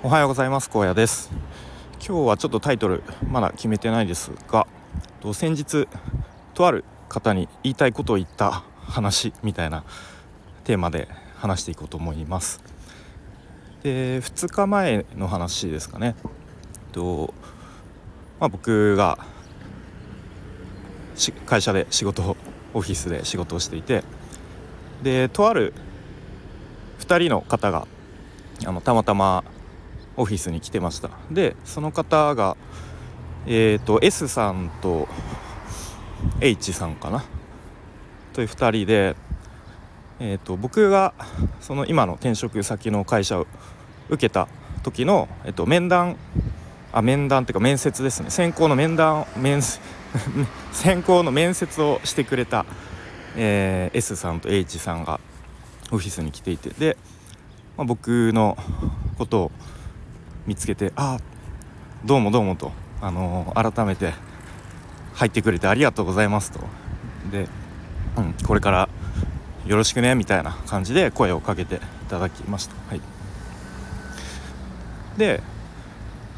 おはようございます。高野です。今日はちょっとタイトルまだ決めてないですが先日とある方に言いたいことを言った話みたいなテーマで話していこうと思います。で2日前の話ですかね。と、まあ、僕が会社で仕事オフィスで仕事をしていてでとある2人の方があのたまたまオフィスに来てました。でその方がえっ、ー、と S さんと H さんかな？という2人で、えーと、僕がその今の転職先の会社を受けた時の、えーと、面談あ面談っていうか面接ですね。選考の面談面 選考の面接をしてくれた、えー、S さんと H さんがオフィスに来ていて。で、まあ、僕のことを見つけて「あどうもどうも」と、あのー、改めて入ってくれてありがとうございますとで、うん、これからよろしくねみたいな感じで声をかけていただきました。はい、で、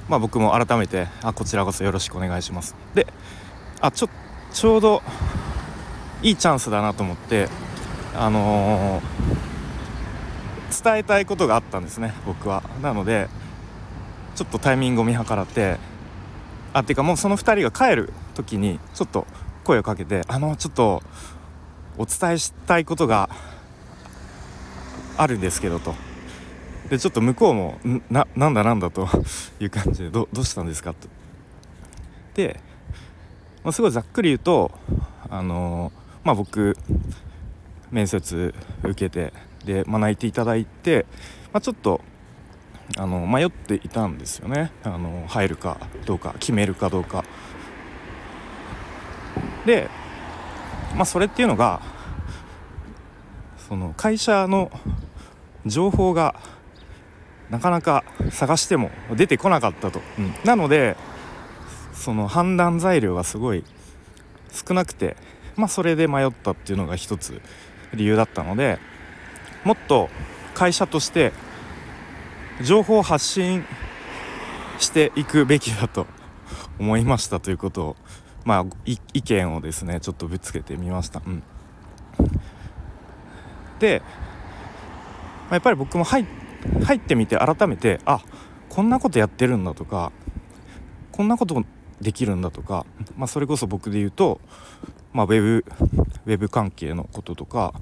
まあ、僕も改めてあこちらこそよろしくお願いします。であちょちょうどいいチャンスだなと思ってあのー、伝えたいことがあったんですね僕は。なのでちょっとタイミングを見計らってあっていうかもうその2人が帰る時にちょっと声をかけてあのちょっとお伝えしたいことがあるんですけどと。でちょっと向こうもななんだなんだと いう感じでどどうしたんですかと。で、まあ、すごいざっくり言うとあのまあ僕面接受けてで、まあ、泣いていただいて、まあ、ちょっとあの迷っていたんですよね。あの入るかどうか決めるかどうか。でまあそれっていうのがその会社の情報がなかなか探しても出てこなかったと、うん、なのでその判断材料がすごい少なくてまあそれで迷ったっていうのが一つ理由だったのでもっと会社として情報を発信していくべきだと思いましたということをまあ意見をですねちょっとぶつけてみました。うん、で、まあ、やっぱり僕も入入ってみて改めてあこんなことやってるんだとかこんなことできるんだとか、まあ、それこそ僕で言うと、まあ、ウェブウェブ関係のこととか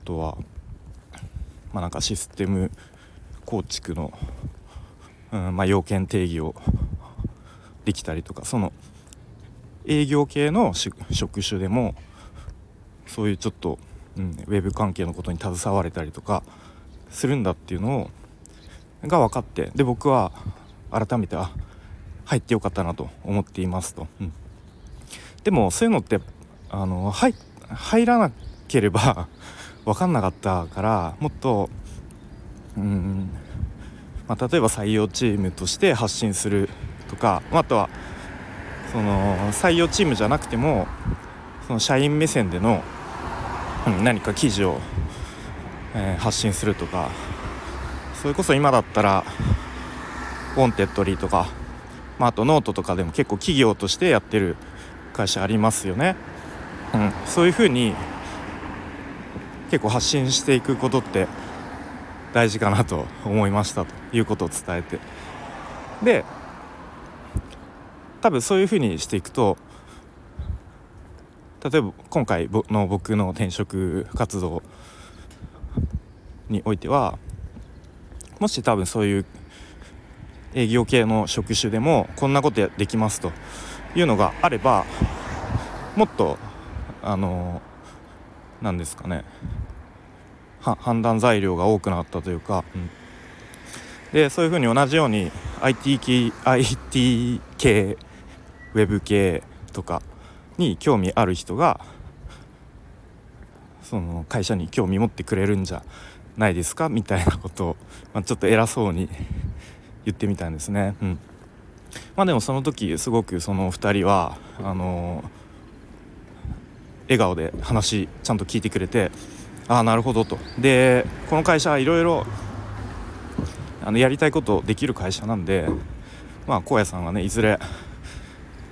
あとは、まあ、なんかシステム構築の、うんまあ、要件定義をできたりとかその営業系の職種でもそういうちょっと、うん、ウェブ関係のことに携われたりとかするんだっていうのをが分かってで僕は改めてあ入ってよかったなと思っていますと、うん、でもそういうのってあの入入らなければ分かんなかったからもっとうんまあ、例えば採用チームとして発信するとかあとはその採用チームじゃなくてもその社員目線での、何か記事を、えー、発信するとかそれこそ今だったら Wantedly とか、まあ、あとノートとかでも結構企業としてやってる会社ありますよね。うん、そういうふうに結構発信していくことって大事かなと思いましたということを伝えて。で多分そういうふうにしていくと例えば今回の僕の転職活動においてはもし多分そういう営業系の職種でもこんなことできますというのがあればもっとあの何ですかね。判断材料が多くなったというか、うん、でそういうふうに同じように IT 系 IT 系ウェブ系とかに興味ある人がその会社に興味持ってくれるんじゃないですか？みたいなことを、まあ、ちょっと偉そうに言ってみたんですね。うん。まあ、でもその時すごくその2人はあの笑顔で話ちゃんと聞いてくれてああなるほどとでこの会社はいろいろあのやりたいことできる会社なんでまあ荒野さんがねいずれ、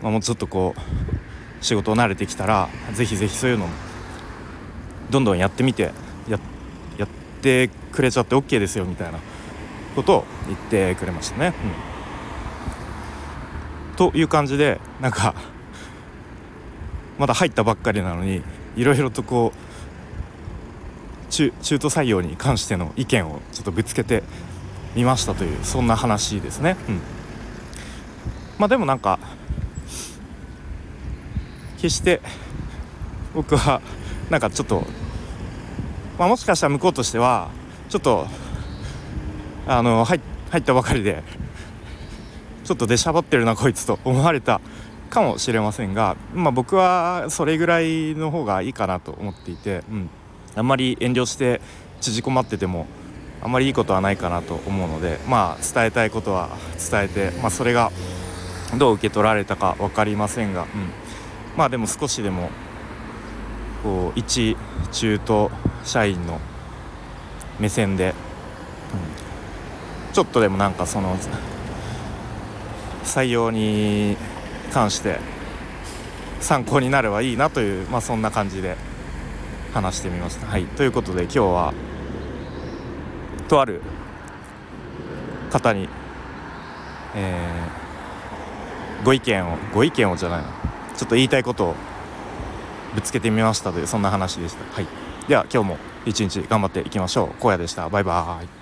まあ、もうちょっとこう仕事を慣れてきたらぜひぜひそういうのどんどんやってみてややってくれちゃって OK ですよみたいなことを言ってくれましたね。うん、という感じでなんかまだ入ったばっかりなのにいろいろとこう中中途採用に関しての意見をちょっとぶつけてみましたというそんな話ですね。うん、まあでもなんか決して僕はなんかちょっと、まあ、もしかしたら向こうとしてはちょっとあの入入ったばかりでちょっと出しゃばってるなこいつと思われたかもしれませんが、まあ、僕はそれぐらいの方がいいかなと思っていて、うん、あんまり遠慮して縮こまっててもあんまりいいことはないかなと思うので、まあ、伝えたいことは伝えて、まあ、それがどう受け取られたか分かりませんが、うん、まあでも少しでもこう一中途社員の目線で、うん、ちょっとでもなんかその採用に関して参考になればいいなという、まあ、そんな感じで。話してみました。はい、ということで今日はとある方に、えー、ご意見をご意見をじゃないなちょっと言いたいことをぶつけてみましたというそんな話でした。はい、では今日も一日頑張っていきましょう。荒野でした。バイバーイ。